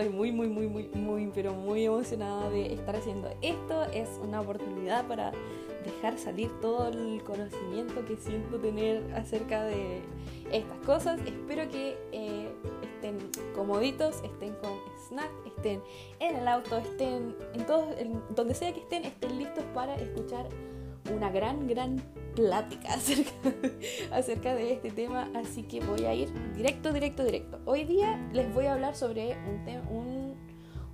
estoy muy, muy, muy, muy, muy, pero muy emocionada de estar haciendo esto. Es una oportunidad para dejar salir todo el conocimiento que siento tener acerca de estas cosas. Espero que eh, estén comoditos, estén con snack, estén en el auto, estén en todo, donde sea que estén, estén listos para escuchar una gran, gran plática acerca, acerca de este tema, así que voy a ir directo, directo, directo. Hoy día les voy a hablar sobre un,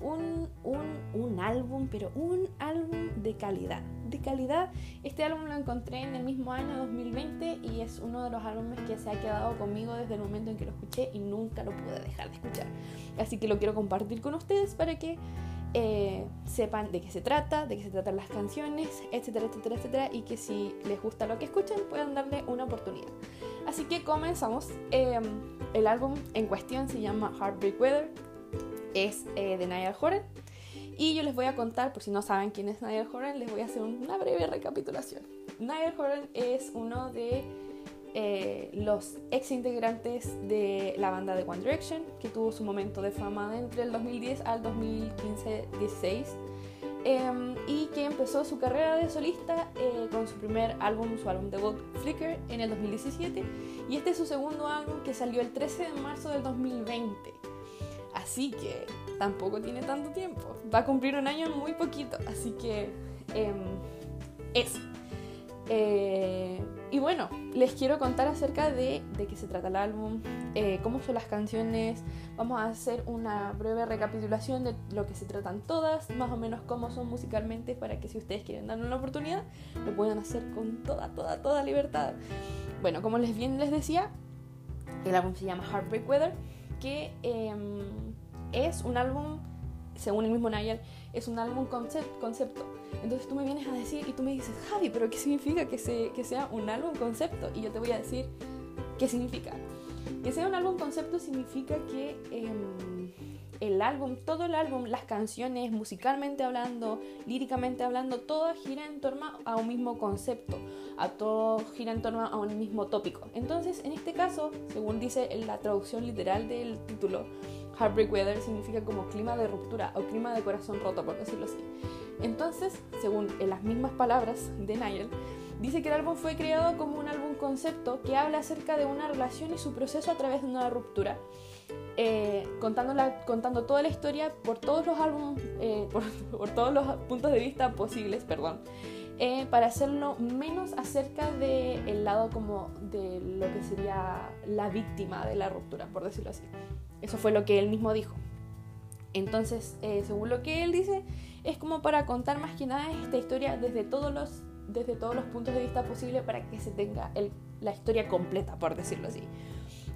un, un, un, álbum, pero un álbum de calidad. De calidad, este álbum lo encontré en el mismo año 2020 y es uno de los álbumes que se ha quedado conmigo desde el momento en que lo escuché y nunca lo pude dejar de escuchar. Así que lo quiero compartir con ustedes para que eh, sepan de qué se trata, de qué se tratan las canciones, etcétera, etcétera, etcétera, y que si les gusta lo que escuchan puedan darle una oportunidad. Así que comenzamos. Em, el álbum en cuestión se llama Heartbreak Weather, es eh, de Niall Horan. Y yo les voy a contar, por si no saben quién es Niall Horan, les voy a hacer una breve recapitulación. Niall Horan es uno de eh, los ex integrantes de la banda de One Direction, que tuvo su momento de fama entre el 2010 al 2015-16, em, y que empezó su carrera de solista eh, con su primer álbum, su álbum debut Flicker, en el 2017, y este es su segundo álbum que salió el 13 de marzo del 2020. Así que tampoco tiene tanto tiempo. Va a cumplir un año muy poquito. Así que eh, eso. Eh, y bueno, les quiero contar acerca de, de qué se trata el álbum, eh, cómo son las canciones, vamos a hacer una breve recapitulación de lo que se tratan todas, más o menos cómo son musicalmente, para que si ustedes quieren darle una oportunidad, lo puedan hacer con toda, toda, toda libertad. Bueno, como les bien les decía, el álbum se llama Heartbreak Weather, que em, es un álbum, según el mismo Nayel, es un álbum concepto entonces tú me vienes a decir y tú me dices, Javi, pero ¿qué significa que, sea un álbum concepto? Y yo te voy a decir, ¿qué significa? Que sea un álbum concepto significa que em, el álbum, todo el álbum, las canciones, musicalmente hablando, líricamente hablando, todo gira en torno a un mismo concepto, a todo gira en torno a un mismo tópico. Entonces, en este caso, según dice la traducción literal del título, Heartbreak Weather significa como clima de ruptura o clima de corazón roto, por decirlo así. Entonces, según las mismas palabras de Niall, dice que el álbum fue creado como un álbum concepto que habla acerca de una relación y su proceso a través de una ruptura. Eh, contando, toda la historia por todos los álbumes, eh, por, todos los puntos de vista posibles, perdón, eh, para hacerlo menos acerca del lado como de lo que sería la víctima de la ruptura, por decirlo así. Eso fue lo que él mismo dijo. Entonces, según lo que él dice, es como para contar más que nada esta historia desde todos los, desde todos los puntos de vista posibles para que se tenga la historia completa, por decirlo así.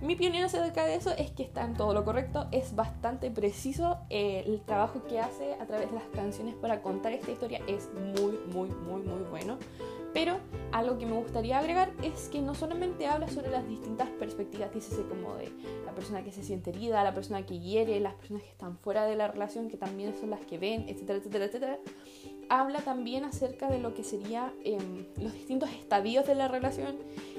Mi opinión acerca de eso es que está en todo lo correcto, es bastante preciso, eh, el trabajo que hace a través de las canciones para contar esta historia es muy, muy, muy, muy bueno. Pero algo que me gustaría agregar es que no solamente habla sobre las distintas perspectivas, dice como de la persona que se siente herida, la persona que hiere, las personas que están fuera de la relación, que también son las que ven, etcétera, etcétera, etcétera. Habla también acerca de lo que serían em, los distintos estadios de la relación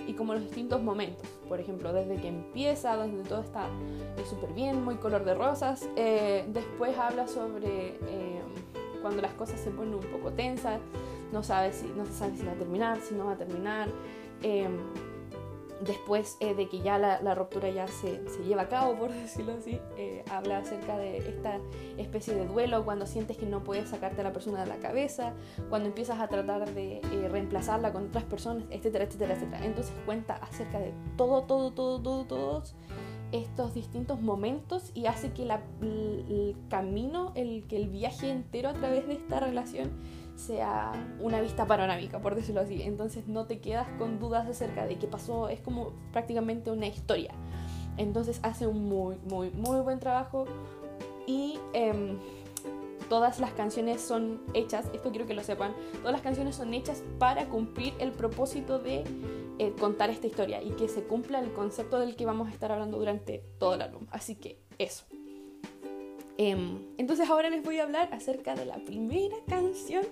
y como los distintos momentos. Por ejemplo, desde que empieza, donde todo está eh, súper bien, muy color de rosas. Eh, después habla sobre em, cuando las cosas se ponen un poco tensas no, sabe si, no se sabe si va a terminar, si no va a terminar. Después eh, de que ya la, ruptura ya se, lleva a cabo, por decirlo así, eh, habla acerca de esta especie de duelo, cuando sientes que no puedes sacarte a la persona de la cabeza, cuando empiezas a tratar de eh, reemplazarla con otras personas, etcétera, etcétera, etcétera. Entonces cuenta acerca de todo, todo, todo, todo, todos estos distintos momentos y hace que el camino, el, que el viaje entero a través de esta relación sea una vista panorámica, por decirlo así. Entonces no te quedas con dudas acerca de qué pasó, es como prácticamente una historia. Entonces hace un muy, muy, muy buen trabajo y em, todas las canciones son hechas, esto quiero que lo sepan, todas las canciones son hechas para cumplir el propósito de eh, contar esta historia y que se cumpla el concepto del que vamos a estar hablando durante todo el álbum. Así que eso. Em, entonces ahora les voy a hablar acerca de la primera canción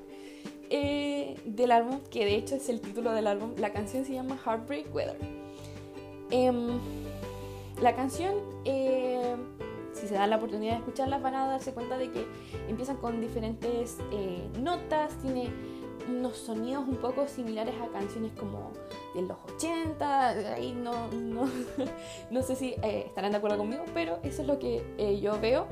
eh, del álbum, que de hecho es el título del álbum. La canción se llama Heartbreak Weather. Em, la canción eh, si se dan la oportunidad de escucharlas van a darse cuenta de que empiezan con diferentes eh, notas, tiene unos sonidos un poco similares a canciones como de los 80, ahí no, no, sé si estarán de acuerdo conmigo, pero eso es lo que yo veo.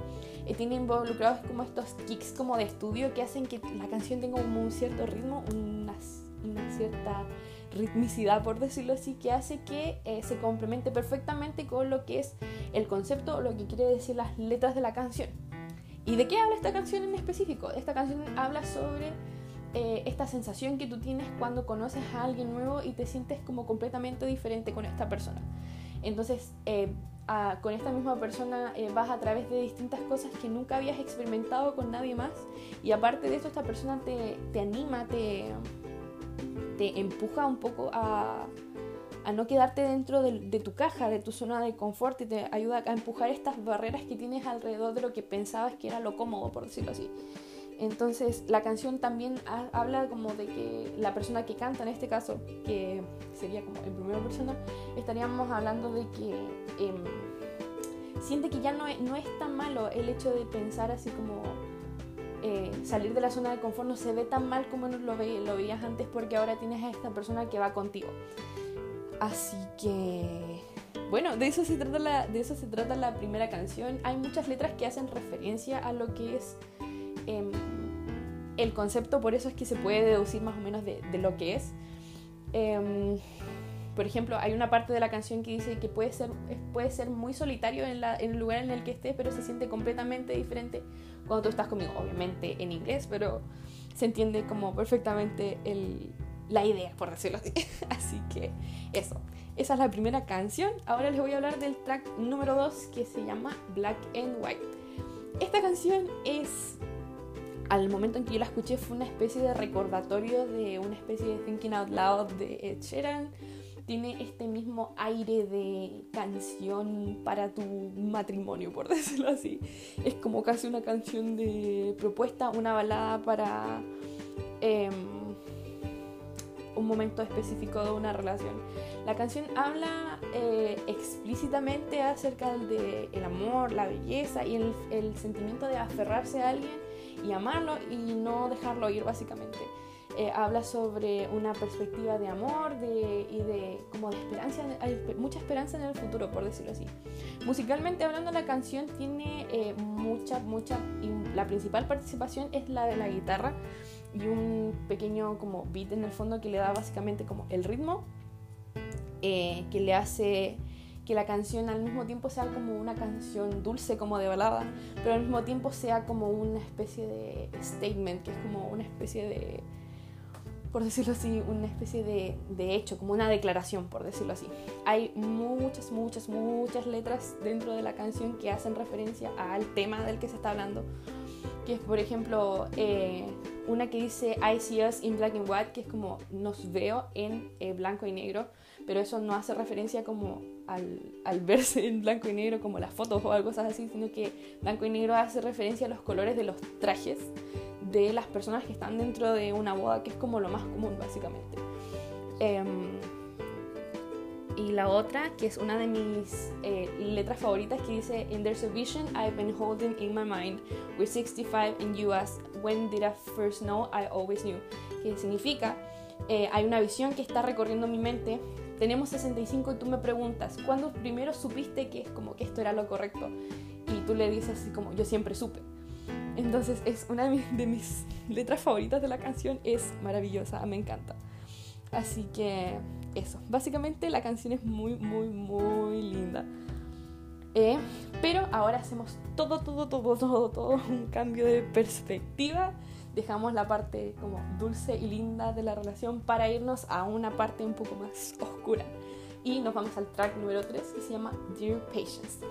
Eh, tiene involucrados como estos kicks como de estudio que hacen que la canción tenga un cierto ritmo, una, una cierta ritmicidad, por decirlo así, que hace que se complemente perfectamente con lo que es el concepto o lo que quiere decir las letras de la canción. ¿Y de qué habla esta canción en específico? Esta canción habla sobre eh, esta sensación que tú tienes cuando conoces a alguien nuevo y te sientes como completamente diferente con esta persona. Entonces, eh, con esta misma persona eh, vas a través de distintas cosas que nunca habías experimentado con nadie más y aparte de eso esta persona te, te anima, te, te empuja un poco a, a no quedarte dentro de, de, tu caja, de tu zona de confort y te ayuda a empujar estas barreras que tienes alrededor de lo que pensabas que era lo cómodo, por decirlo así. Entonces la canción también habla como de que la persona que canta en este caso, que sería como en primera persona, estaríamos hablando de que em, siente que ya no es, no es tan malo el hecho de pensar así como eh, salir de la zona de confort, no se ve tan mal como no lo, lo veías antes porque ahora tienes a esta persona que va contigo. Así que... Bueno, de eso, se trata la, de eso se trata la primera canción. Hay muchas letras que hacen referencia a lo que es Em, el concepto, por eso es que se puede deducir más o menos de, lo que es. Em, por ejemplo, hay una parte de la canción que dice que puede ser, puede ser muy solitario en, el lugar en el que estés, pero se siente completamente diferente cuando tú estás conmigo. Obviamente en inglés, pero se entiende como perfectamente la idea, por decirlo así. así que eso. Esa es la primera canción. Ahora les voy a hablar del track número 2 que se llama Black and White. Esta canción es al momento en que yo la escuché fue una especie de recordatorio de una especie de Thinking Out Loud de Ed Sheeran. Tiene este mismo aire de canción para tu matrimonio, por decirlo así. Es como casi una canción de propuesta, una balada para em, un momento específico de una relación. La canción habla eh, explícitamente acerca del el amor, la belleza y el, el sentimiento de aferrarse a alguien y amarlo y no dejarlo ir básicamente. Eh, habla sobre una perspectiva de amor de, y de como de esperanza, hay mucha esperanza en el futuro, por decirlo así. Musicalmente hablando, la canción tiene eh, mucha, mucha, y la principal participación es la de la guitarra y un pequeño como beat en el fondo que le da básicamente como el ritmo, eh, que le hace que la canción al mismo tiempo sea como una canción dulce, como de balada, pero al mismo tiempo sea como una especie de statement, que es como una especie de, por decirlo así, una especie de, de hecho, como una declaración, por decirlo así. Hay muchas, muchas, muchas letras dentro de la canción que hacen referencia al tema del que se está hablando que es por ejemplo eh, una que dice I see us in black and white, que es como nos veo en eh, blanco y negro, pero eso no hace referencia como al, al, verse en blanco y negro como las fotos o algo así, sino que blanco y negro hace referencia a los colores de los trajes de las personas que están dentro de una boda, que es como lo más común básicamente. Em, y la otra, que es una de mis eh, letras favoritas, que dice In there's a vision I've been holding in my mind. We're 65 and you ask When did I first know? I always knew. Que significa eh, hay una visión que está recorriendo mi mente. Tenemos 65 y tú me preguntas, ¿cuándo primero supiste que es como que esto era lo correcto? Y tú le dices así como, yo siempre supe. Entonces es una de mis, de mis letras favoritas de la canción, es maravillosa, me encanta. Así que eso, básicamente la canción es muy, muy, muy linda. Eh, pero ahora hacemos todo, todo, todo, todo, todo un cambio de perspectiva. Dejamos la parte como dulce y linda de la relación para irnos a una parte un poco más oscura. Y nos vamos al track número 3 que se llama Dear Patience.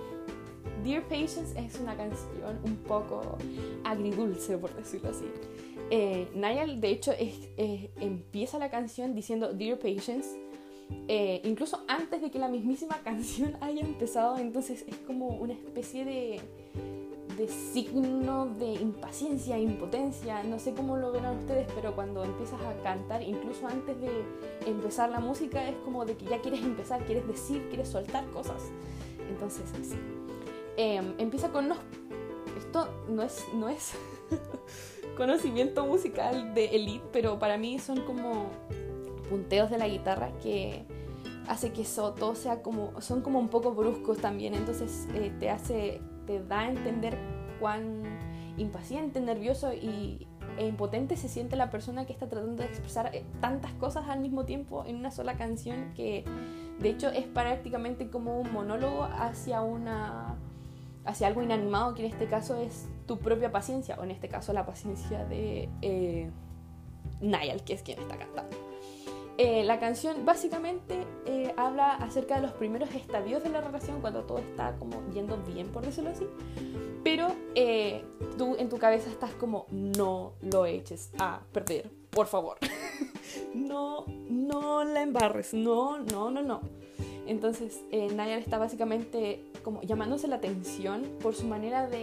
Dear Patience es una canción un poco agridulce, por decirlo así. Eh, Niall, de hecho, empieza la canción diciendo Dear Patience, eh, incluso antes de que la mismísima canción haya empezado, entonces es como una especie de, de signo de impaciencia, impotencia, no sé cómo lo verán ustedes, pero cuando empiezas a cantar, incluso antes de empezar la música, es como de que ya quieres empezar, quieres decir, quieres soltar cosas. Entonces, sí. Em, empieza con unos... Esto no es, no es conocimiento musical de elite, pero para mí son como punteos de la guitarra que hace que eso todo sea como son como un poco bruscos también entonces eh, te hace te da a entender cuán impaciente nervioso y, e impotente se siente la persona que está tratando de expresar eh, tantas cosas al mismo tiempo en una sola canción que de hecho es prácticamente como un monólogo hacia una hacia algo inanimado que en este caso es tu propia paciencia o en este caso la paciencia de eh, Niall que es quien está cantando eh, la canción básicamente eh, habla acerca de los primeros estadios de la relación, cuando todo está como yendo bien, por decirlo así. Pero eh, tú en tu cabeza estás como, no lo eches a perder, por favor. no, no la embarres, no, no, no, no. Entonces, Nayar está básicamente como llamándose la atención por su manera de,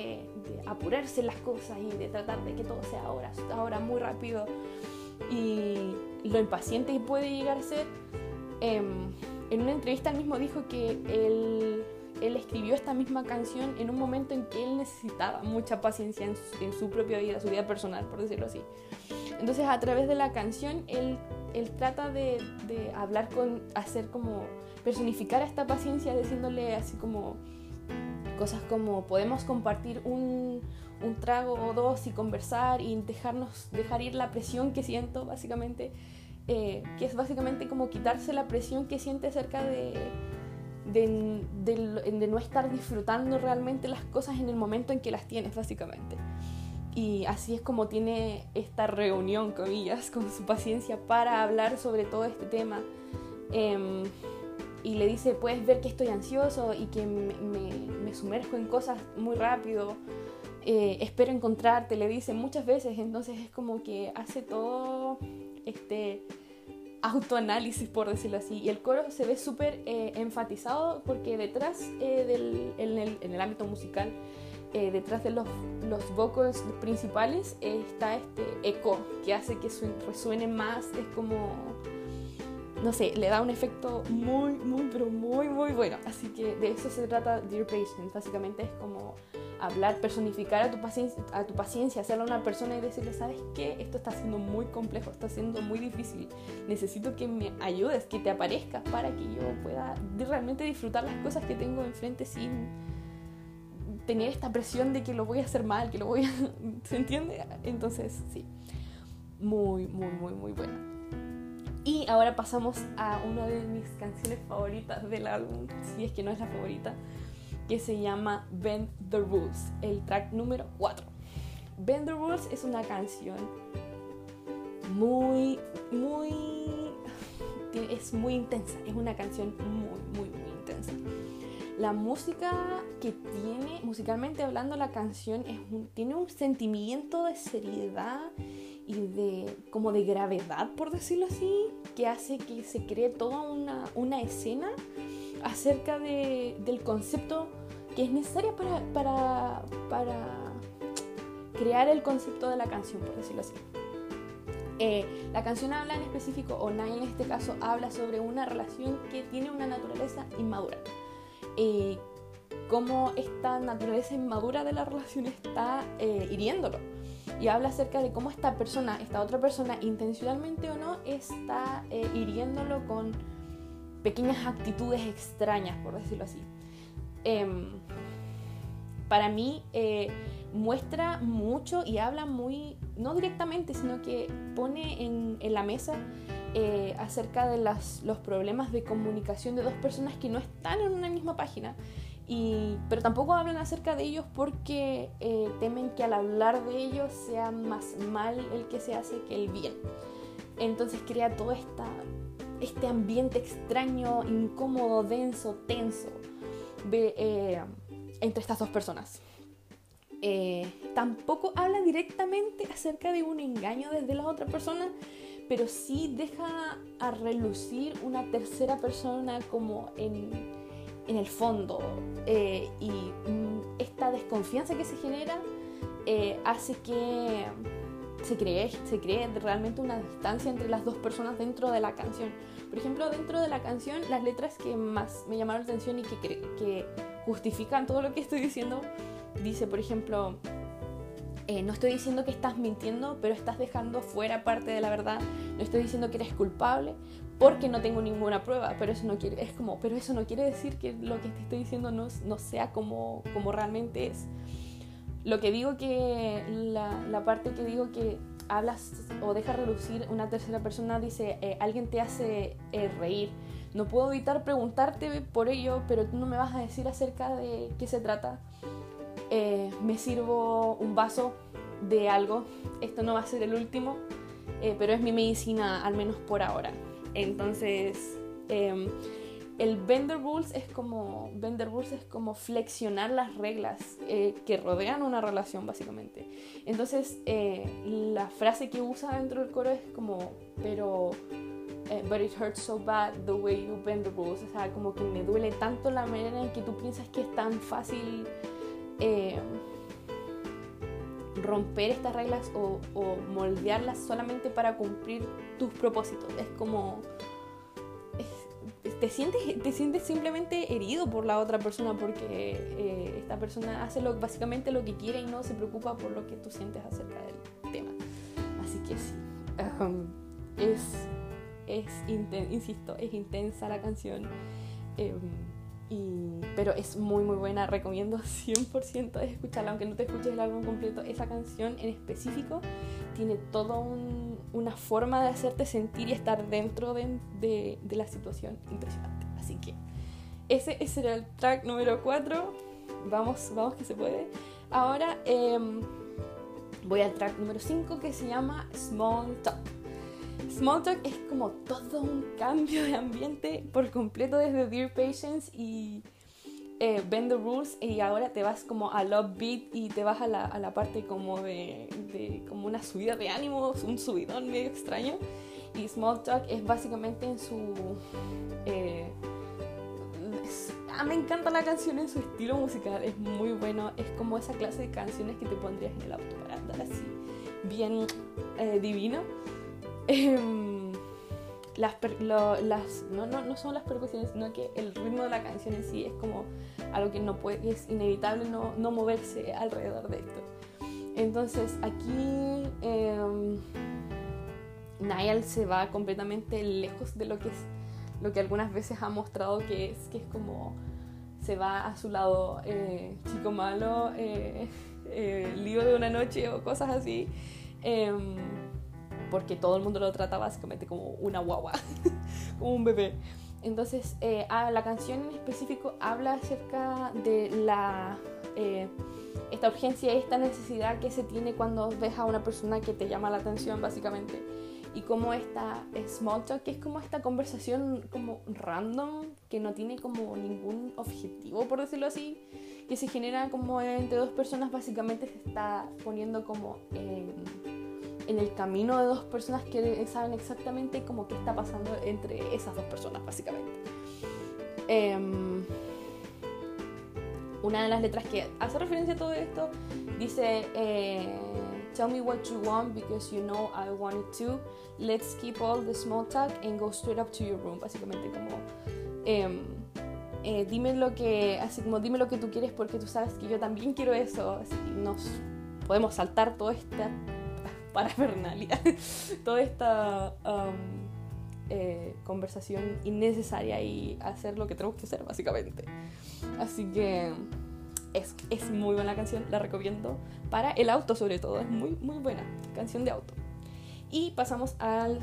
de, apurarse las cosas y de tratar de que todo sea ahora, ahora muy rápido. Y lo impaciente que puede llegar a ser. Em, en una entrevista él mismo dijo que él, él, escribió esta misma canción en un momento en que él necesitaba mucha paciencia en su, en su, propia vida, su vida personal, por decirlo así. Entonces a través de la canción él, él trata de, de hablar con, hacer como, personificar esta paciencia diciéndole así como cosas como podemos compartir un, un trago o dos y conversar y dejarnos, dejar ir la presión que siento, básicamente, eh, que es básicamente como quitarse la presión que siente acerca de, de, de, no estar disfrutando realmente las cosas en el momento en que las tienes, básicamente. Y así es como tiene esta reunión, comillas, con su paciencia para hablar sobre todo este tema. Eh, y le dice, puedes ver que estoy ansioso y que me, me, me sumerjo en cosas muy rápido eh, espero encontrarte, le dice muchas veces, entonces es como que hace todo este autoanálisis, por decirlo así, y el coro se ve súper eh, enfatizado porque detrás eh, del, en, el, en, el, ámbito musical, detrás de los, los vocals principales está este eco que hace que resuene más, es como no sé, le da un efecto muy, muy, pero muy, muy bueno. Así que de eso se trata Dear Patient. Básicamente es como hablar, personificar a tu paciencia, a tu paciencia, a una persona y decirle, ¿sabes qué? Esto está siendo muy complejo, está siendo muy difícil. Necesito que me ayudes, que te aparezcas para que yo pueda realmente disfrutar las cosas que tengo enfrente sin tener esta presión de que lo voy a hacer mal, que lo voy a... ¿Se entiende? Entonces, sí. Muy, muy, muy, muy buena. Y ahora pasamos a una de mis canciones favoritas del álbum, si es que no es la favorita, que se llama Bend the Rules, el track número 4. Bend the Rules es una canción muy, muy... es muy intensa, es una canción muy, muy, muy intensa. La música que tiene, musicalmente hablando, la canción es tiene un sentimiento de seriedad y de como de gravedad, por decirlo así, que hace que se cree toda una, una escena acerca de, del concepto que es necesario para, para, para, crear el concepto de la canción, por decirlo así. Eh, la canción habla en específico, o Nine en este caso, habla sobre una relación que tiene una naturaleza inmadura. Eh, cómo esta naturaleza inmadura de la relación está eh, hiriéndolo. Y habla acerca de cómo esta persona, esta otra persona, intencionalmente o no, está eh, hiriéndolo con pequeñas actitudes extrañas, por decirlo así. Em, para mí eh, muestra mucho y habla muy, no directamente, sino que pone en, en la mesa eh, acerca de las, los problemas de comunicación de dos personas que no están en una misma página. Pero tampoco hablan acerca de ellos porque eh, temen que al hablar de ellos sea más mal el que se hace que el bien. Entonces crea todo esta, este ambiente extraño, incómodo, denso, tenso eh, entre estas dos personas. Eh, tampoco habla directamente acerca de un engaño desde la otra persona, pero sí deja a relucir una tercera persona como en, en el fondo. Eh, y mm, esta desconfianza que se genera hace que se cree, se cree realmente una distancia entre las dos personas dentro de la canción. Por ejemplo, dentro de la canción, las letras que más me llamaron la atención y que, que justifican todo lo que estoy diciendo, dice, por ejemplo, eh, no estoy diciendo que estás mintiendo, pero estás dejando fuera parte de la verdad. No estoy diciendo que eres culpable porque no tengo ninguna prueba, pero eso no quiere, es como, pero eso no quiere decir que lo que te estoy diciendo no, no sea como, como realmente es. Lo que digo que, la, la parte que digo que hablas o deja relucir una tercera persona, dice, eh, alguien te hace eh, reír. No puedo evitar preguntarte por ello, pero tú no me vas a decir acerca de qué se trata. Eh, me sirvo un vaso de algo. Esto no va a ser el último, pero es mi medicina, al menos por ahora. Entonces, em, el vendor rules es como vendor rules es como flexionar las reglas eh, que rodean una relación básicamente. Entonces eh, la frase que usa dentro del coro es como pero eh, but it hurts so bad the way you bend the rules o sea como que me duele tanto la manera en que tú piensas que es tan fácil romper estas reglas o, moldearlas solamente para cumplir tus propósitos es como te sientes, te sientes simplemente herido por la otra persona porque eh, esta persona hace lo, básicamente lo que quiere y no se preocupa por lo que tú sientes acerca del tema. Así que sí, es, es insisto, es intensa la canción. Em, pero es muy muy buena, recomiendo 100% escucharla, aunque no te escuches el álbum completo, esa canción en específico tiene toda una forma de hacerte sentir y estar dentro de, de, la situación impresionante. Así que ese, ese era el track número 4, vamos, vamos que se puede. Ahora em, voy al track número 5 que se llama Small Talk. Small Talk es como todo un cambio de ambiente por completo desde Dear Patience y eh, Bend the Rules y ahora te vas como a Love Beat y te vas a la, a la parte como de, de, como una subida de ánimos, un subidón medio extraño. Y Small Talk es básicamente en su... Eh, ah, me encanta la canción en su estilo musical, es muy bueno, es como esa clase de canciones que te pondrías en el auto para andar así, bien eh, divino. Em, las, no, no, no, son las percusiones, sino que el ritmo de la canción en sí es como algo que no puede, es inevitable no, no moverse alrededor de esto. Entonces aquí eh, Niall se va completamente lejos de lo que es lo que algunas veces ha mostrado que es, que es como se va a su lado eh, chico malo, eh, eh, lío de una noche o cosas así. Porque todo el mundo lo trata básicamente como una guagua, como un bebé. Entonces, eh, la canción en específico habla acerca de la, eh, esta urgencia, esta necesidad que se tiene cuando ves a una persona que te llama la atención, básicamente. Y como esta small talk, que es como esta conversación como random, que no tiene como ningún objetivo, por decirlo así, que se genera como entre dos personas, básicamente se está poniendo como en el camino de dos personas que saben exactamente cómo qué está pasando entre esas dos personas, básicamente. Em, una de las letras que hace referencia a todo esto dice, eh, Tell me what you want because you know I want it too. Let's keep all the small talk and go straight up to your room. Básicamente como... Em, eh, dime lo que así como dime lo que tú quieres porque tú sabes que yo también quiero eso así nos podemos saltar todo este parafernalia, toda esta um, eh, conversación innecesaria y hacer lo que tenemos que hacer, básicamente. Así que es, es muy buena canción, la recomiendo para el auto sobre todo, es muy, muy buena canción de auto. Y pasamos al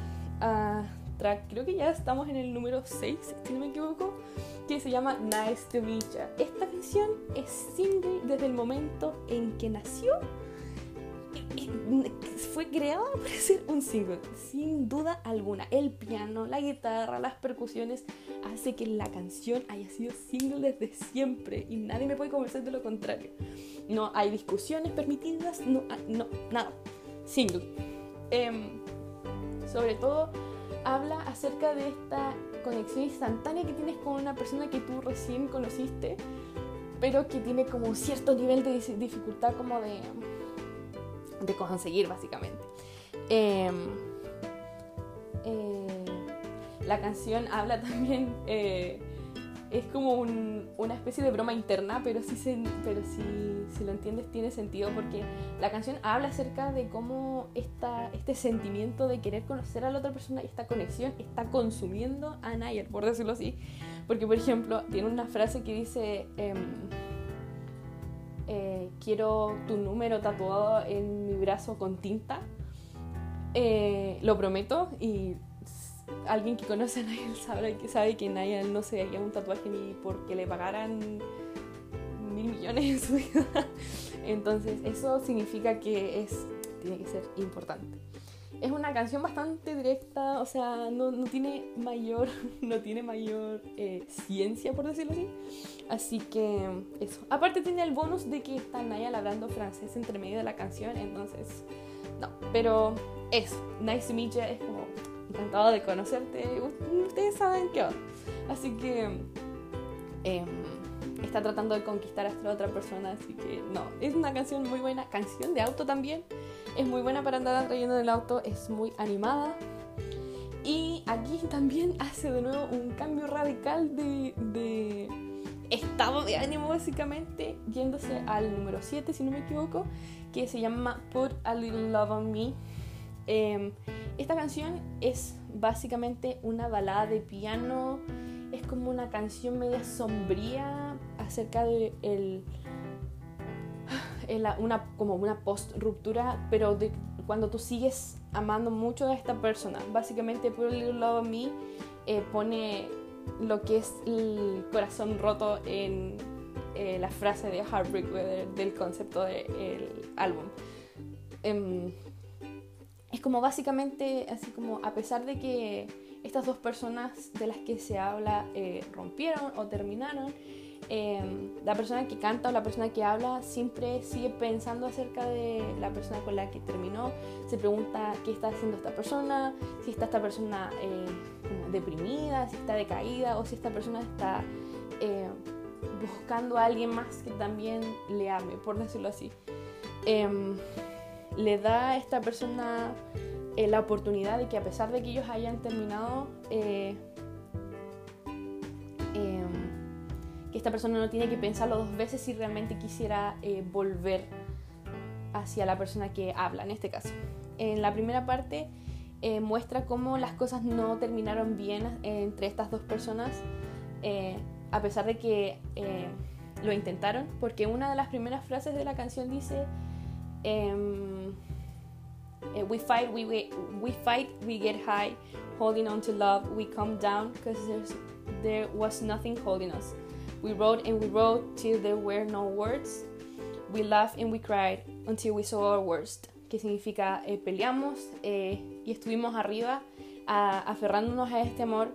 track, creo que ya estamos en el número 6, si no me equivoco, que se llama Nice to Meet You. Esta canción es single desde el momento en que nació fue creada para ser un single, sin duda alguna. El piano, la guitarra, las percusiones hace que la canción haya sido single desde siempre y nadie me puede convencer de lo contrario. No hay discusiones permitidas, no, no nada. Single. Em, sobre todo habla acerca de esta conexión instantánea que tienes con una persona que tú recién conociste, pero que tiene como cierto nivel de dificultad como de de conseguir básicamente. Em, eh, la canción habla también, eh, es como una especie de broma interna, pero, sí se, pero si, si, lo entiendes tiene sentido porque la canción habla acerca de cómo esta, este sentimiento de querer conocer a la otra persona y esta conexión está consumiendo a Nayer, por decirlo así. Porque, por ejemplo, tiene una frase que dice... Eh, quiero tu número tatuado en mi brazo con tinta. Eh, lo prometo y alguien que conoce a Niall sabe que, sabe que Niall no se haría un tatuaje ni porque le pagaran mil millones en su vida. Entonces eso significa que es, tiene que ser importante es una canción bastante directa, o sea, no, no tiene mayor, no tiene mayor eh, ciencia, por decirlo así. Así que eso. Aparte tiene el bonus de que está Naya hablando francés entre medio de la canción, entonces, no. Pero eso, Nice to meet you es como encantado de conocerte, ustedes saben qué. Así que em, está tratando de conquistar a esta otra persona, así que no, es una canción muy buena, canción de auto también. Es muy buena para andar trayendo en el auto, es muy animada. Y aquí también hace de nuevo un cambio radical de, estado de ánimo básicamente, yéndose al número 7 si no me equivoco, que se llama Put a Little Love on Me. Em, esta canción es básicamente una balada de piano, es como una canción media sombría acerca de una, como una post-ruptura, pero de cuando tú sigues amando mucho a esta persona. Básicamente, Put a Little Love Me eh, pone lo que es el corazón roto en eh, la frase de Heartbreak Weather del concepto del álbum. Em, es como básicamente, así como a pesar de que estas dos personas de las que se habla eh, rompieron o terminaron, Em, la persona que canta o la persona que habla siempre sigue pensando acerca de la persona con la que terminó, se pregunta qué está haciendo esta persona, si está esta persona eh, deprimida, si está decaída o si esta persona está eh, buscando a alguien más que también le ame, por decirlo así. Em, le da a esta persona eh, la oportunidad de que a pesar de que ellos hayan terminado, que esta persona no tiene que pensarlo dos veces si realmente quisiera eh, volver hacia la persona que habla, en este caso. En la primera parte eh, muestra cómo las cosas no terminaron bien eh, entre estas dos personas, a pesar de que lo intentaron, porque una de las primeras frases de la canción dice, em, we fight, we, we, fight, we get high, holding on to love, we come down because there was nothing holding us. We wrote and we wrote till there were no words. We laughed and we cried until we saw our worst. Que significa eh, peleamos eh, y estuvimos arriba aferrándonos a este amor.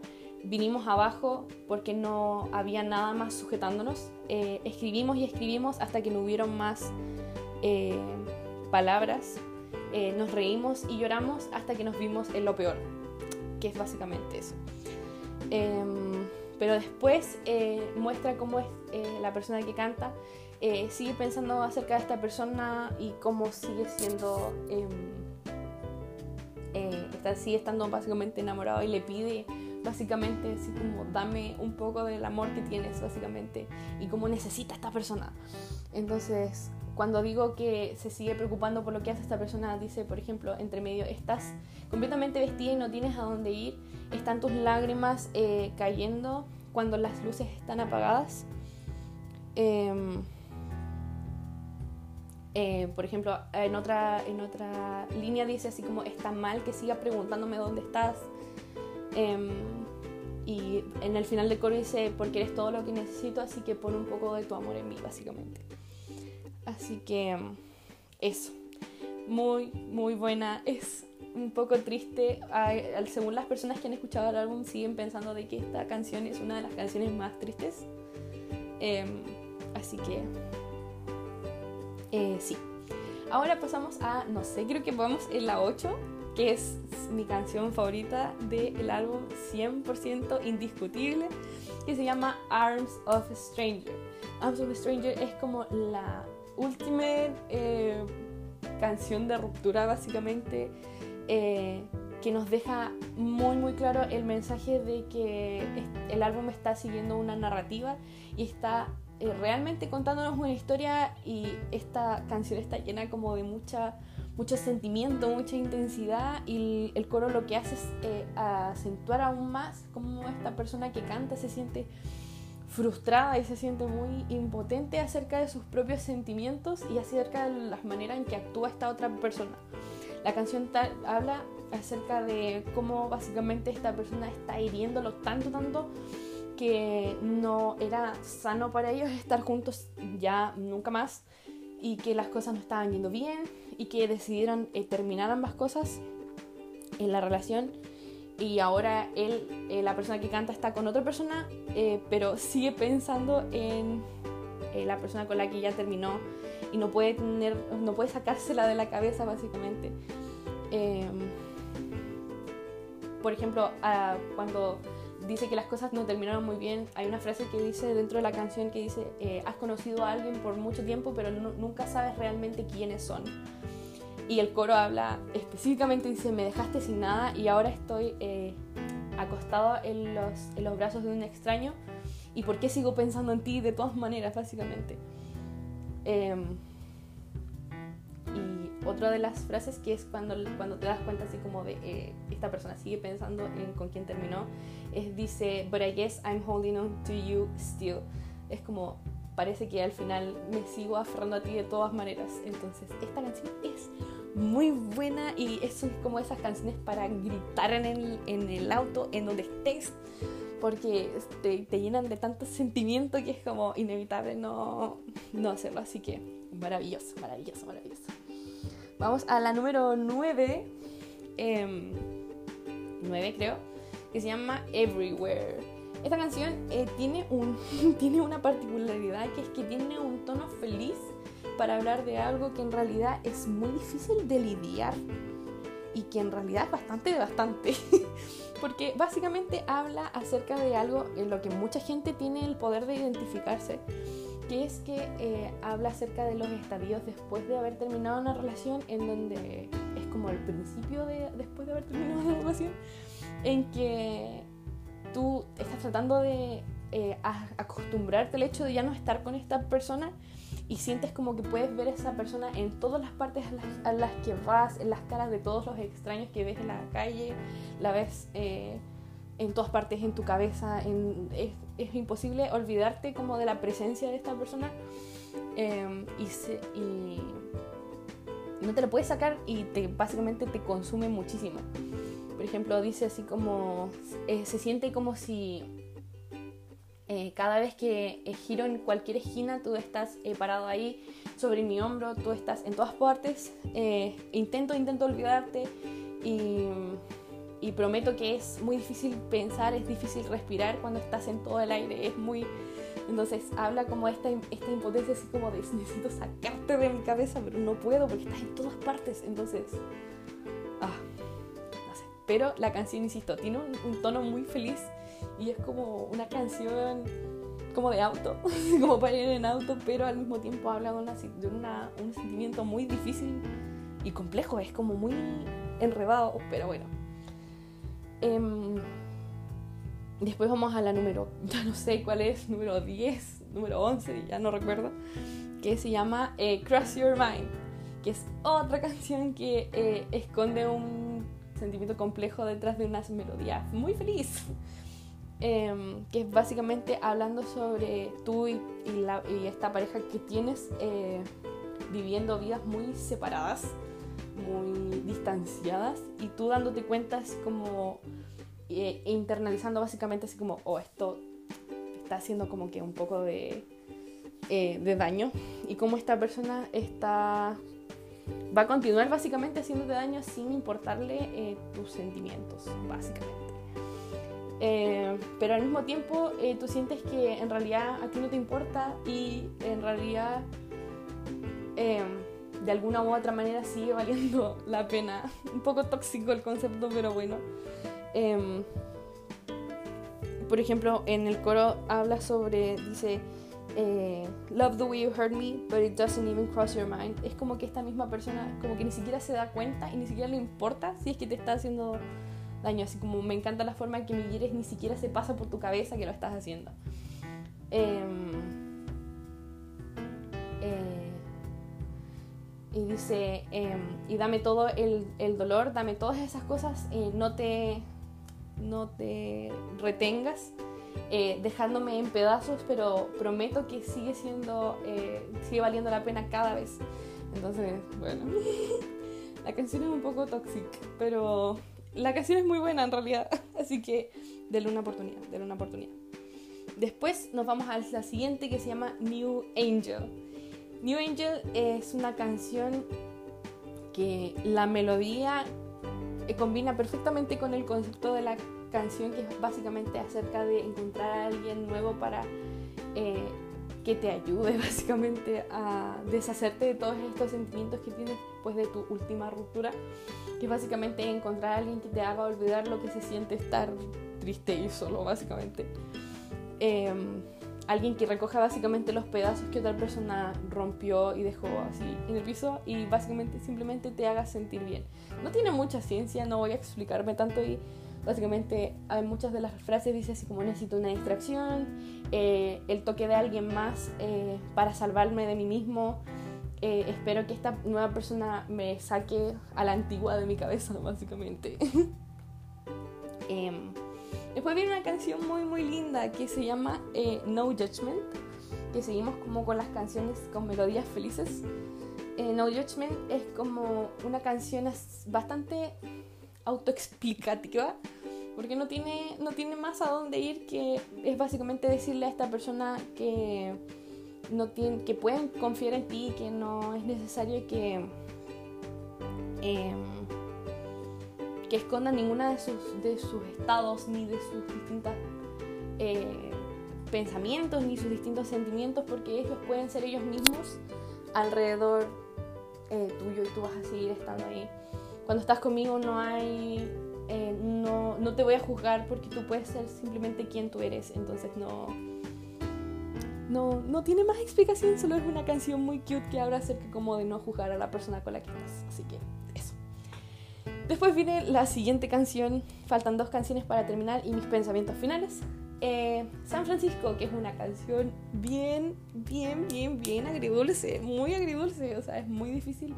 Vinimos abajo porque no había nada más sujetándonos. Eh, escribimos y escribimos hasta que no hubieron más palabras. nos reímos y lloramos hasta que nos vimos en lo peor. Que es básicamente eso. Em, pero después eh, muestra cómo es eh, la persona que canta, eh, sigue pensando acerca de esta persona y cómo sigue siendo, em, está, sigue estando básicamente enamorado y le pide básicamente así como dame un poco del amor que tienes básicamente y cómo necesita esta persona. Entonces, cuando digo que se sigue preocupando por lo que hace esta persona, dice, por ejemplo, entre medio, estás completamente vestida y no tienes a dónde ir, están tus lágrimas eh, cayendo cuando las luces están apagadas. Em, eh, por ejemplo, en otra, en otra línea dice así como, está mal que siga preguntándome dónde estás. Em, y en el final del coro dice, porque eres todo lo que necesito, así que pon un poco de tu amor en mí, básicamente. Así que eso. Muy, muy buena. Es un poco triste. según las personas que han escuchado el álbum, siguen pensando de que esta canción es una de las canciones más tristes. Em, así que eh, sí. Ahora pasamos a, no sé, creo que vamos en la 8, que es mi canción favorita del álbum 100% indiscutible, que se llama Arms of a Stranger. Arms of a Stranger es como la última eh, canción de ruptura básicamente eh, que nos deja muy muy claro el mensaje de que el álbum está siguiendo una narrativa y está eh, realmente contándonos una historia y esta canción está llena como de mucha mucho sentimiento, mucha intensidad y el coro lo que hace es eh, acentuar aún más como esta persona que canta se siente frustrada y se siente muy impotente acerca de sus propios sentimientos y acerca de las maneras en que actúa esta otra persona. La canción habla acerca de cómo básicamente esta persona está hiriéndolo tanto, tanto que no era sano para ellos estar juntos ya nunca más y que las cosas no estaban yendo bien y que decidieron eh, terminar ambas cosas en la relación y ahora él, eh, la persona que canta está con otra persona, eh, pero sigue pensando en la persona con la que ya terminó y no puede tener, no puede sacársela de la cabeza básicamente. Em, por ejemplo, cuando dice que las cosas no terminaron muy bien. Hay una frase que dice dentro de la canción que dice, eh, has conocido a alguien por mucho tiempo, pero nunca sabes realmente quiénes son. Y el coro habla específicamente, dice, me dejaste sin nada y ahora estoy eh, acostado en los, en los brazos de un extraño. ¿Y por qué sigo pensando en ti de todas maneras, básicamente? Eh, otra de las frases que es cuando, cuando te das cuenta así como de eh, esta persona sigue pensando en con quién terminó, es dice, but I guess I'm holding on to you still. Es como, parece que al final me sigo aferrando a ti de todas maneras. Entonces, esta canción es muy buena y es como esas canciones para gritar en el, en el auto, en donde estés, porque te, te, llenan de tanto sentimiento que es como inevitable no, no hacerlo. Así que maravilloso, maravilloso, maravilloso. Vamos a la número 9. 9 em, creo. Que se llama Everywhere. Esta canción eh, tiene, un, tiene una particularidad que es que tiene un tono feliz para hablar de algo que en realidad es muy difícil de lidiar y que en realidad es bastante, bastante. Porque básicamente habla acerca de algo en lo que mucha gente tiene el poder de identificarse que es que eh, habla acerca de los estadios después de haber terminado una relación, en donde es como el principio de después de haber terminado una relación, en que tú estás tratando de eh, acostumbrarte al hecho de ya no estar con esta persona y sientes como que puedes ver a esa persona en todas las partes a las, que vas, en las caras de todos los extraños que ves en la calle, la ves... Eh, en todas partes, en tu cabeza, es, es, imposible olvidarte como de la presencia de esta persona em, y, y, no te la puedes sacar y te, básicamente te consume muchísimo. Por ejemplo, dice así como, eh, se siente como si eh, cada vez que eh, giro en cualquier esquina, tú estás parado ahí sobre mi hombro, tú estás en todas partes, intento, intento olvidarte y y prometo que es muy difícil pensar, es difícil respirar cuando estás en todo el aire, es muy... Entonces habla como esta, esta impotencia así como de necesito sacarte de mi cabeza, pero no puedo porque estás en todas partes. Entonces, ah, no sé. Pero la canción, insisto, tiene un, tono muy feliz y es como una canción como de auto, como para ir en auto, pero al mismo tiempo habla de, una, de un sentimiento muy difícil y complejo, es como muy enredado, pero bueno, Em, después vamos a la número, ya no sé cuál es, número 10, número 11, ya no recuerdo, que se llama eh, Cross Your Mind, que es otra canción que eh, esconde un sentimiento complejo detrás de una melodía muy feliz. Em, que es básicamente hablando sobre tú y, esta pareja que tienes eh, viviendo vidas muy separadas muy distanciadas y tú dándote cuenta así como eh, internalizando básicamente así como, oh, esto está haciendo como que un poco de, eh, de daño y cómo esta persona está va a continuar básicamente haciéndote daño sin importarle eh, tus sentimientos, básicamente. Pero al mismo tiempo tú sientes que en realidad a ti no te importa y en realidad de alguna u otra manera sigue valiendo la pena. Un poco tóxico el concepto, pero bueno. Em, por ejemplo, en el coro habla sobre, dice, eh, love the way you hurt me, but it doesn't even cross your mind. Es como que esta misma persona, como que ni siquiera se da cuenta y ni siquiera le importa si es que te está haciendo daño. Así como me encanta la forma en que me quieres, ni siquiera se pasa por tu cabeza que lo estás haciendo. Em, eh, y dice, em, y dame todo el, el, dolor, dame todas esas cosas, eh, no, te, no te retengas eh, dejándome en pedazos, pero prometo que sigue siendo, sigue valiendo la pena cada vez. Entonces, bueno, la canción es un poco tóxica, pero la canción es muy buena en realidad, así que denle una oportunidad, denle una oportunidad. Después nos vamos a la siguiente que se llama New Angel. New Angel es una canción que la melodía combina perfectamente con el concepto de la canción que es básicamente acerca de encontrar a alguien nuevo para eh, que te ayude básicamente a deshacerte de todos estos sentimientos que tienes después de tu última ruptura, que básicamente encontrar a alguien que te haga olvidar lo que se siente estar triste y solo básicamente. Em, alguien que recoja básicamente los pedazos que otra persona rompió y dejó así en el piso y básicamente simplemente te haga sentir bien. No tiene mucha ciencia, no voy a explicarme tanto y básicamente hay muchas de las frases dice así como necesito una distracción, eh, el toque de alguien más eh, para salvarme de mí mismo. Eh, espero que esta nueva persona me saque a la antigua de mi cabeza, básicamente. Em, después viene una canción muy muy linda que se llama No Judgment, que seguimos como con las canciones con melodías felices. no Judgment es como una canción bastante autoexplicativa porque no tiene, no tiene más a dónde ir que es básicamente decirle a esta persona que, no tiene, que pueden confiar en ti, que no es necesario que, em, que escondan ninguna de sus, de sus estados ni de sus distintos eh, pensamientos ni sus distintos sentimientos, porque ellos pueden ser ellos mismos alrededor eh, tuyo y tú vas a seguir estando ahí. Cuando estás conmigo no hay eh, no, no te voy a juzgar porque tú puedes ser simplemente quien tú eres. Entonces no, no, no tiene más explicación, solo es una canción muy cute que habla acerca como de no juzgar a la persona con la que estás. Así que eso. Después viene la siguiente canción, faltan dos canciones para terminar y mis pensamientos finales. Eh, San Francisco, que es una canción bien, bien, bien, bien agridulce, muy agridulce, o sea, es muy difícil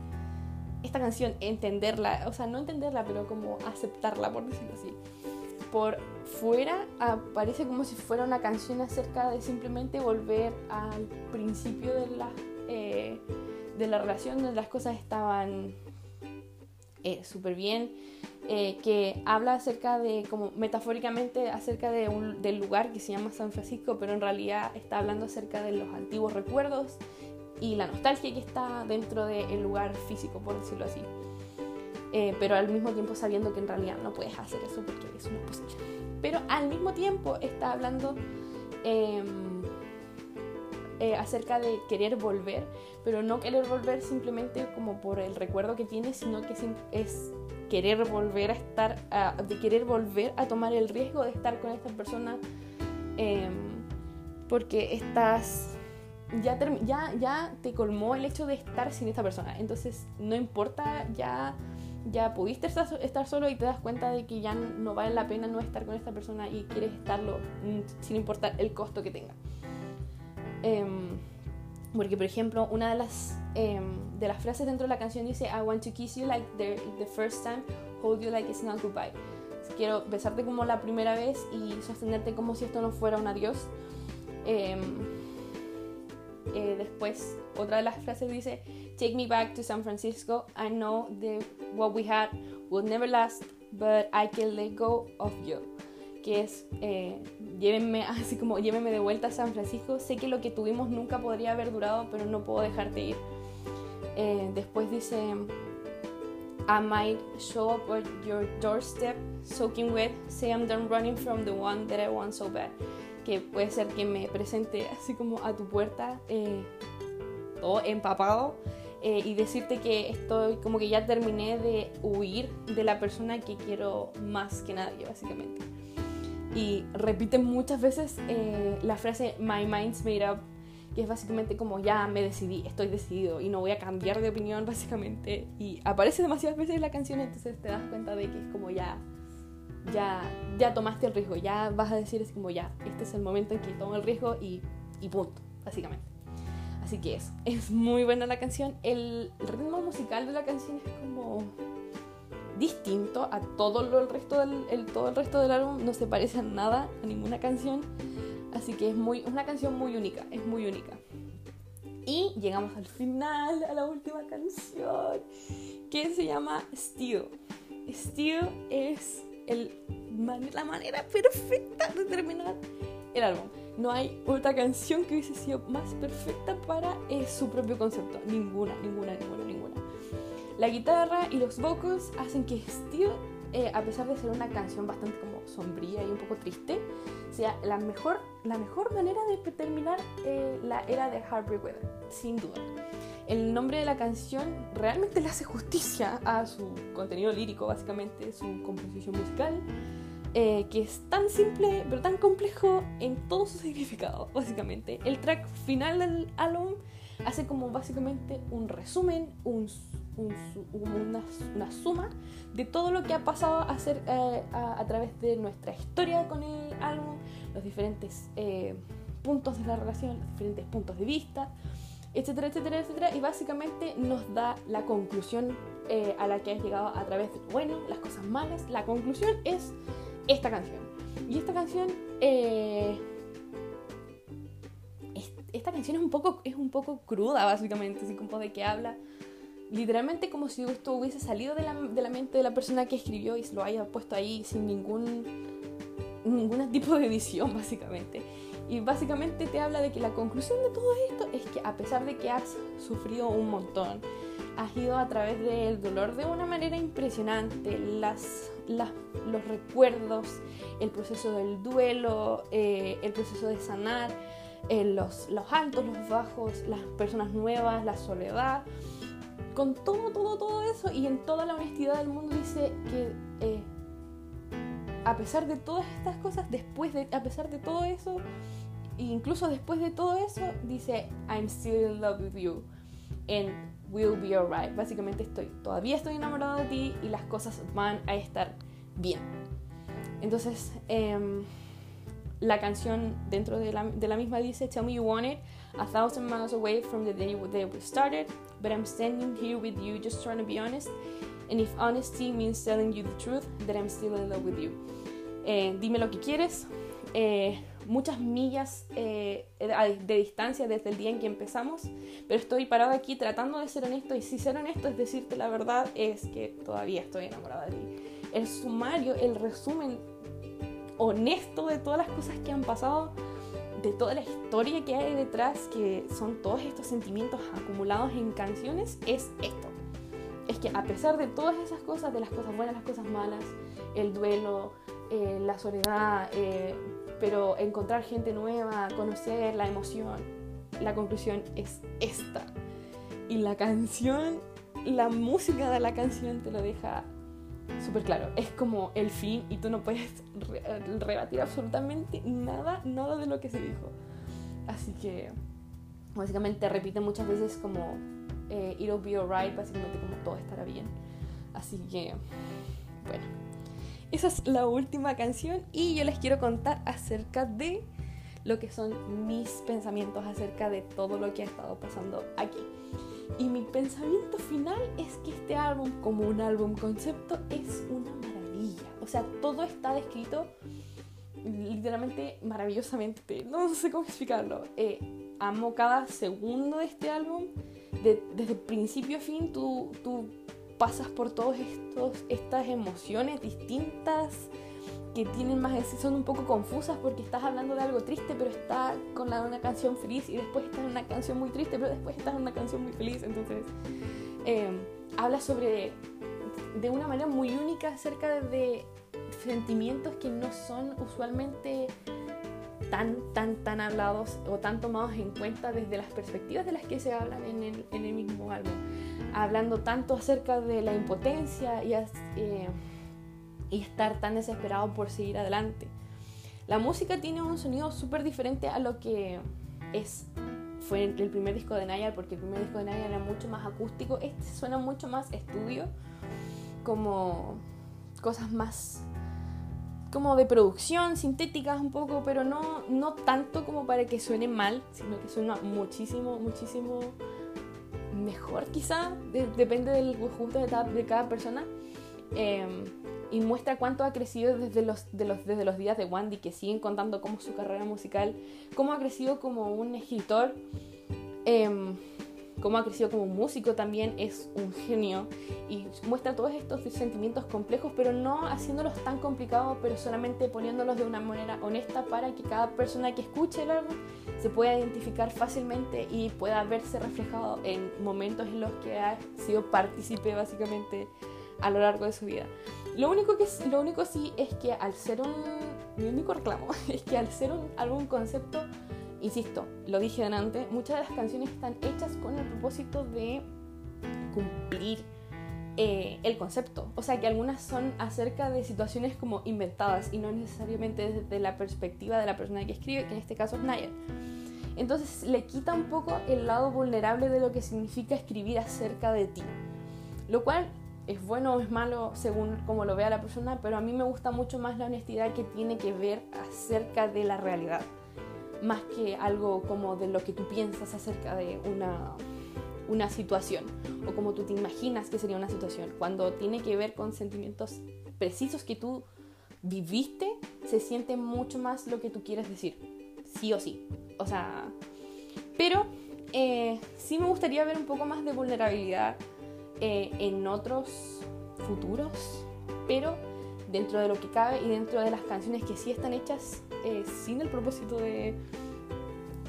esta canción, entenderla, o sea, no entenderla, pero como aceptarla, por decirlo así. Por fuera parece como si fuera una canción acerca de simplemente volver al principio de la, eh, de la relación, donde las cosas estaban eh, súper bien, eh, que habla acerca de, como metafóricamente, acerca de un, del lugar que se llama San Francisco, pero en realidad está hablando acerca de los antiguos recuerdos y la nostalgia que está dentro del lugar físico, por decirlo así. Eh, pero al mismo tiempo sabiendo que en realidad no puedes hacer eso porque es una posición. Pero al mismo tiempo está hablando em, eh, acerca de querer volver, pero no querer volver simplemente como por el recuerdo que tienes, sino que es querer volver a estar, de querer volver a tomar el riesgo de estar con esta persona em, porque estás ya, ya, ya te colmó el hecho de estar sin esta persona. Entonces, no importa, ya, ya pudiste estar solo y te das cuenta de que ya no vale la pena no estar con esta persona y quieres estarlo mm, sin importar el costo que tenga. Em, porque, por ejemplo, una de las, em, de las frases dentro de la canción dice: I want to kiss you like the, the first time, hold you like it's not goodbye. Quiero besarte como la primera vez y sostenerte como si esto no fuera un adiós. Eh, eh, después, otra de las frases dice, Take me back to San Francisco. I know that what we had will never last, but I can let go of you. Que es, eh, llévenme, así como, llévenme de vuelta a San Francisco. Sé que lo que tuvimos nunca podría haber durado, pero no puedo dejarte ir. Eh, después dice, I might show up at your doorstep, soaking wet, say I'm done running from the one that I want so bad que puede ser que me presente así como a tu puerta, eh, todo empapado, eh, y decirte que estoy como que ya terminé de huir de la persona que quiero más que nadie, básicamente. Y repiten muchas veces eh, la frase My mind's made up, que es básicamente como ya me decidí, estoy decidido y no voy a cambiar de opinión básicamente. Y aparece demasiadas veces la canción, entonces te das cuenta de que es como ya, ya, ya tomaste el riesgo, ya vas a decir es como ya, este es el momento en que tomo el riesgo y, y punto, básicamente. Así que es, es muy buena la canción. El ritmo musical de la canción es como distinto a todo lo, el resto del el, todo el resto del álbum no se parece a nada a ninguna canción. Así que es muy una canción muy única es muy única. Y llegamos al final a la última canción que se llama Steel. Steel es el, la manera perfecta de terminar el álbum. No hay otra canción que hubiese sido más perfecta para eh, su propio concepto. Ninguna ninguna ninguna ninguna. La guitarra y los vocals hacen que Steel, eh, a pesar de ser una canción bastante como sombría y un poco triste, sea la mejor, la mejor manera de terminar eh, la era de Heartbreak Weather, sin duda. El nombre de la canción realmente le hace justicia a su contenido lírico, básicamente, su composición musical, eh, que es tan simple pero tan complejo en todo su significado, básicamente. El track final del álbum hace como básicamente un resumen, un una, suma de todo lo que ha pasado a, eh, a, través de nuestra historia con el álbum, los diferentes eh, puntos de la relación, los diferentes puntos de vista, etcétera, etcétera, etcétera, y básicamente nos da la conclusión eh, a la que has llegado a través de, bueno, las cosas malas. La conclusión es esta canción. Y esta canción... esta canción es un poco es un poco cruda básicamente así como de que habla literalmente como si esto hubiese salido de la, de la, mente de la persona que escribió y se lo haya puesto ahí sin ningún, ningún tipo de edición, básicamente. Y básicamente te habla de que la conclusión de todo esto es que a pesar de que has sufrido un montón, has ido a través del dolor de una manera impresionante, las, las, los recuerdos, el proceso del duelo, eh, el proceso de sanar, eh, los, los altos, los bajos, las personas nuevas, la soledad. Con todo, todo, todo eso y en toda la honestidad del mundo dice que eh, a pesar de todas estas cosas, después de, a pesar de todo eso, incluso después de todo eso, dice I'm still in love with you. And we'll be alright. Básicamente estoy, todavía estoy enamorado de ti y las cosas van a estar bien. Entonces, em, la canción dentro de la, de la misma dice Tell me you want it a thousand miles away from the day we started, but I'm standing here with you just trying to be honest. And if honesty means telling you the truth, then I'm still in love with you. Eh, dime lo que quieres. Eh, muchas millas eh, de distancia desde el día en que empezamos, pero estoy parado aquí tratando de ser honesto y si ser honesto es decirte la verdad es que todavía estoy enamorada de ti. El sumario, el resumen honesto de todas las cosas que han pasado de toda la historia que hay detrás, que son todos estos sentimientos acumulados en canciones, es esto. Es que a pesar de todas esas cosas, de las cosas buenas, las cosas malas, el duelo, eh, la soledad, eh, pero encontrar gente nueva, conocer la emoción, la conclusión es esta. Y la canción, la música de la canción te lo deja súper claro. Es como el fin y tú no puedes rebatir absolutamente nada, nada de lo que se dijo. Así que básicamente repite muchas veces como eh, it'll be alright, básicamente como todo estará bien. Así que, bueno, esa es la última canción y yo les quiero contar acerca de lo que son mis pensamientos acerca de todo lo que ha estado pasando aquí. Y mi pensamiento final es que este álbum, como un álbum concepto, es una maravilla. O sea, todo está descrito literalmente maravillosamente. No sé cómo explicarlo. Eh, amo cada segundo de este álbum. desde principio a fin, tú, tú pasas por todas estas emociones distintas que tienen más, son un poco confusas porque estás hablando de algo triste, pero está con la, una canción feliz y después estás en una canción muy triste, pero después estás en una canción muy feliz. Entonces, em, habla sobre, de una manera muy única acerca de sentimientos que no son usualmente tan, tan, tan hablados o tan tomados en cuenta desde las perspectivas de las que se hablan en el mismo álbum. Hablando tanto acerca de la impotencia y... Eh, y estar tan desesperado por seguir adelante. La música tiene un sonido súper diferente a lo que es fue el primer disco de Nayar, porque el primer disco de Nayar era mucho más acústico. Este suena mucho más estudio, como cosas más como de producción, sintéticas un poco, pero no, no tanto como para que suene mal, sino que suena muchísimo, muchísimo mejor quizá, depende del gusto de, cada persona. Em, y muestra cuánto ha crecido desde los, de desde los días de Wandy, que siguen contando cómo su carrera musical, cómo ha crecido como un escritor. Eh, cómo ha crecido como músico también, es un genio y muestra todos estos sentimientos complejos, pero no haciéndolos tan complicados, pero solamente poniéndolos de una manera honesta para que cada persona que escuche el álbum se pueda identificar fácilmente y pueda verse reflejado en momentos en los que ha sido partícipe básicamente a lo largo de su vida. Lo único, que, lo único sí es que al ser un... Mi único reclamo es que al ser un álbum concepto insisto, lo dije antes, muchas de las canciones están hechas con el propósito de cumplir eh, el concepto. O sea, que algunas son acerca de situaciones como inventadas y no necesariamente desde la perspectiva de la persona que escribe, que en este caso es Nayar. Entonces le quita un poco el lado vulnerable de lo que significa escribir acerca de ti. Lo cual es bueno o es malo según como lo vea la persona, pero a mí me gusta mucho más la honestidad que tiene que ver acerca de la realidad más que algo como de lo que tú piensas acerca de una, una situación o como tú te imaginas que sería una situación. Cuando tiene que ver con sentimientos precisos que tú viviste, se siente mucho más lo que tú quieres decir, sí o sí. O sea, pero eh, sí me gustaría ver un poco más de vulnerabilidad eh, en otros futuros, pero dentro de lo que cabe y dentro de las canciones que sí están hechas eh, sin el propósito de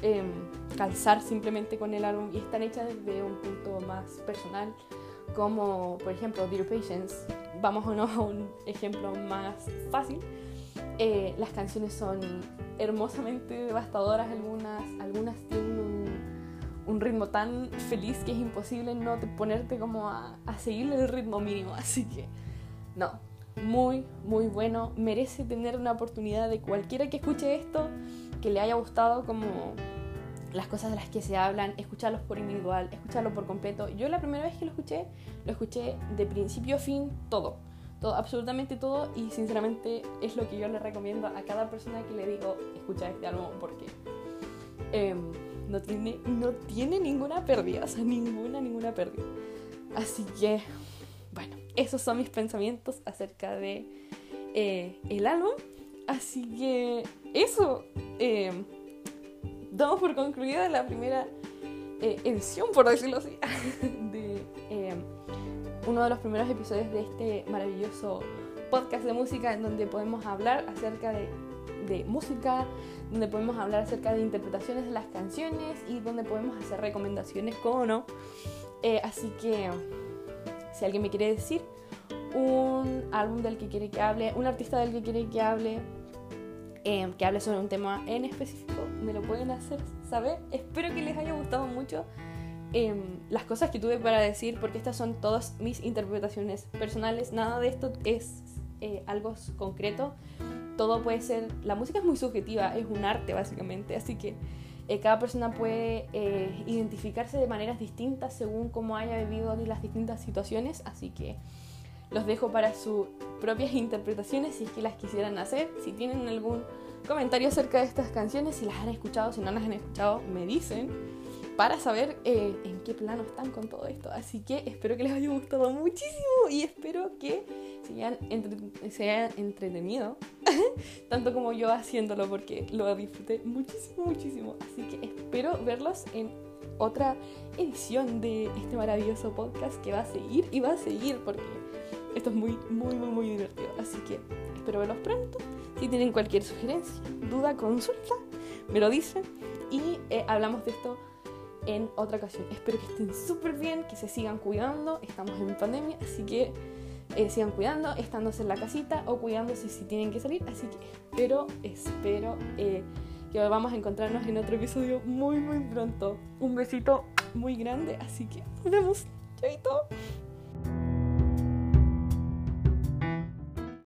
em, calzar simplemente con el álbum y están hechas desde un punto más personal, como por ejemplo Dear Patience. Vamos a un ejemplo más fácil. Eh, las canciones son hermosamente devastadoras, algunas, algunas tienen un, un, ritmo tan feliz que es imposible no ponerte como a, a seguirle el ritmo mínimo. Así que, no, muy, muy bueno. Merece tener una oportunidad de cualquiera que escuche esto, que le haya gustado como las cosas de las que se hablan, escucharlos por individual, escucharlo por completo. Yo la primera vez que lo escuché, lo escuché de principio a fin todo. Todo, absolutamente todo y sinceramente es lo que yo le recomiendo a cada persona que le digo escucha este álbum porque em, no, tiene, no tiene ninguna pérdida, o sea, ninguna, ninguna pérdida. Así que esos son mis pensamientos acerca de eh, el álbum. Así que eso. Eh, damos por concluida la primera eh, edición, por decirlo así, de uno de los primeros episodios de este maravilloso podcast de música en donde podemos hablar acerca de, de música, donde podemos hablar acerca de interpretaciones de las canciones y donde podemos hacer recomendaciones, como no. así que si alguien me quiere decir un álbum del que quiere que hable, un artista del que quiere que hable, em, que hable sobre un tema en específico, me lo pueden hacer saber. Espero que les haya gustado mucho em, las cosas que tuve para decir, porque estas son todas mis interpretaciones personales. Nada de esto es eh, algo concreto. Todo puede ser. La música es muy subjetiva, es un arte básicamente, así que eh, cada persona puede eh, identificarse de maneras distintas según cómo haya vivido las distintas situaciones, así que los dejo para sus propias interpretaciones si es que las quisieran hacer. Si tienen algún comentario acerca de estas canciones, si las han escuchado, si no las han escuchado, me dicen para saber eh, en qué plano están con todo esto. Así que espero que les haya gustado muchísimo y espero que se hayan, entretenido, tanto como yo haciéndolo, porque lo disfruté muchísimo, muchísimo. Así que espero verlos en otra edición de este maravilloso podcast que va a seguir y va a seguir porque esto es muy, muy, muy, muy divertido. Así que espero verlos pronto. Si tienen cualquier sugerencia, duda, consulta, me lo dicen y eh, hablamos de esto en otra ocasión. Espero que estén súper bien, que se sigan cuidando. Estamos en pandemia, así que eh, sigan cuidando, estándose en la casita o cuidándose si tienen que salir. Así que espero, espero eh, que vamos a encontrarnos en otro episodio muy, muy pronto. Un besito muy grande, así que nos vemos. Chaito.